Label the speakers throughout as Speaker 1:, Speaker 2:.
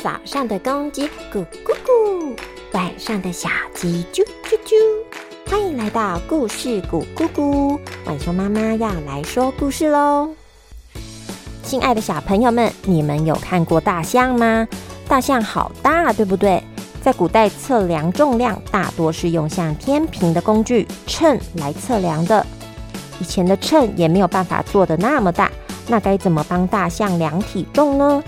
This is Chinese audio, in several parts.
Speaker 1: 早上的公鸡咕咕咕，晚上的小鸡啾啾啾。欢迎来到故事咕咕咕，晚熊妈妈要来说故事喽。亲爱的小朋友们，你们有看过大象吗？大象好大，对不对？在古代测量重量，大多是用像天平的工具秤来测量的。以前的秤也没有办法做的那么大，那该怎么帮大象量体重呢？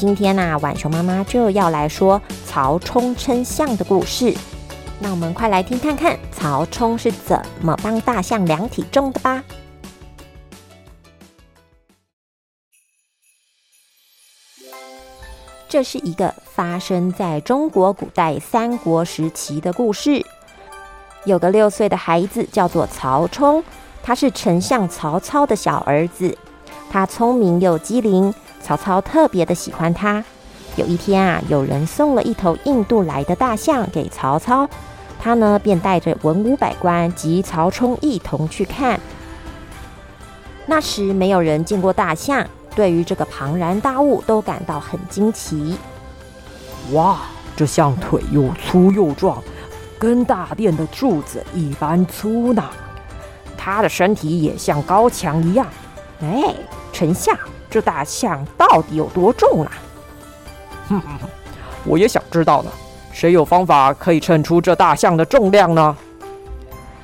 Speaker 1: 今天呢，晚熊妈妈就要来说曹冲称象的故事。那我们快来听看看曹冲是怎么帮大象量体重的吧。这是一个发生在中国古代三国时期的故事。有个六岁的孩子叫做曹冲，他是丞相曹操的小儿子，他聪明又机灵。曹操特别的喜欢他。有一天啊，有人送了一头印度来的大象给曹操，他呢便带着文武百官及曹冲一同去看。那时没有人见过大象，对于这个庞然大物都感到很惊奇。
Speaker 2: 哇，这象腿又粗又壮，跟大殿的柱子一般粗呢。它的身体也像高墙一样。哎，丞相。这大象到底有多重啊？哼哼哼，我也想知道呢。谁有方法可以称出这大象的重量呢？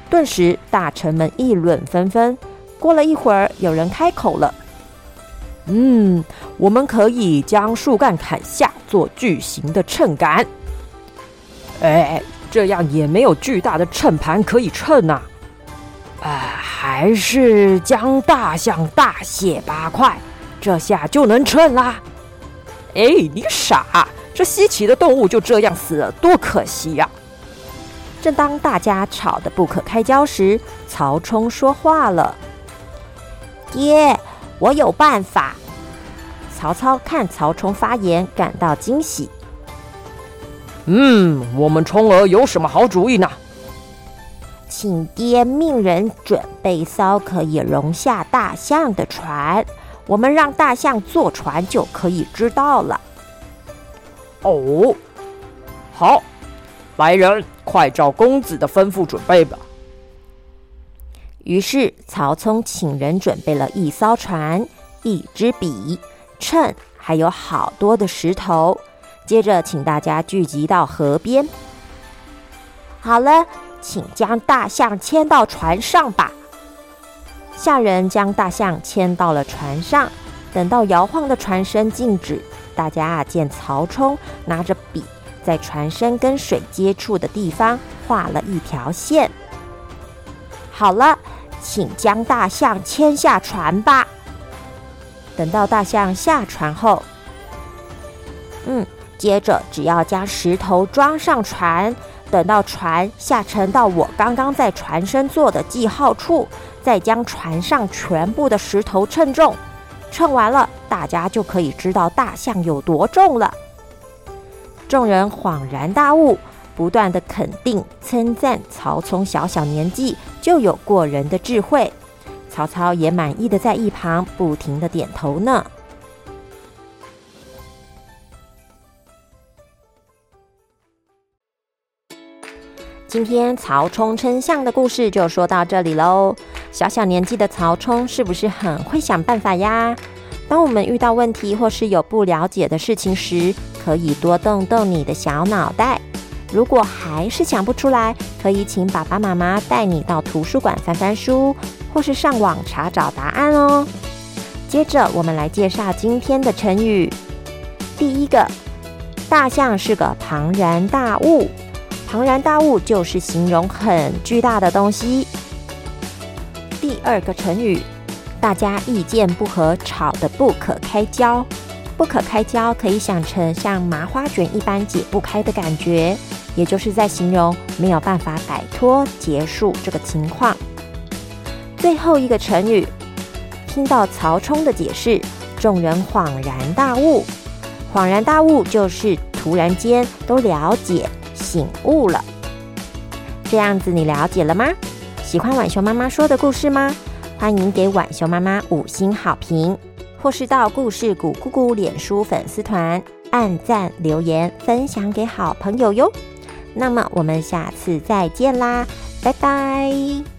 Speaker 1: 顿时，大臣们议论纷纷。过了一会儿，有人开口了：“
Speaker 2: 嗯，我们可以将树干砍下，做巨型的秤杆。哎，这样也没有巨大的秤盘可以称啊。啊，还是将大象大卸八块。”这下就能称啦！哎，你傻！这稀奇的动物就这样死了，多可惜呀！
Speaker 1: 正当大家吵得不可开交时，曹冲说话了：“爹，我有办法。”曹操看曹冲发言，感到惊喜。
Speaker 2: 嗯，我们冲儿有什么好主意呢？
Speaker 1: 请爹命人准备艘可以容下大象的船。我们让大象坐船就可以知道了。
Speaker 2: 哦，好，来人，快照公子的吩咐准备吧。
Speaker 1: 于是曹冲请人准备了一艘船、一支笔、秤，还有好多的石头。接着请大家聚集到河边。好了，请将大象牵到船上吧。下人将大象牵到了船上，等到摇晃的船身静止，大家啊见曹冲拿着笔在船身跟水接触的地方画了一条线。好了，请将大象牵下船吧。等到大象下船后，嗯，接着只要将石头装上船，等到船下沉到我刚刚在船身做的记号处。再将船上全部的石头称重，称完了，大家就可以知道大象有多重了。众人恍然大悟，不断的肯定称赞曹冲小小年纪就有过人的智慧。曹操也满意的在一旁不停的点头呢。今天曹冲称象的故事就说到这里喽。小小年纪的曹冲是不是很会想办法呀？当我们遇到问题或是有不了解的事情时，可以多动动你的小脑袋。如果还是想不出来，可以请爸爸妈妈带你到图书馆翻翻书，或是上网查找答案哦。接着我们来介绍今天的成语。第一个，大象是个庞然大物。庞然大物就是形容很巨大的东西。第二个成语，大家意见不合，吵得不可开交。不可开交可以想成像麻花卷一般解不开的感觉，也就是在形容没有办法摆脱、结束这个情况。最后一个成语，听到曹冲的解释，众人恍然大悟。恍然大悟就是突然间都了解、醒悟了。这样子你了解了吗？喜欢晚熊妈妈说的故事吗？欢迎给晚熊妈妈五星好评，或是到故事谷姑姑脸书粉丝团按赞、留言、分享给好朋友哟。那么我们下次再见啦，拜拜。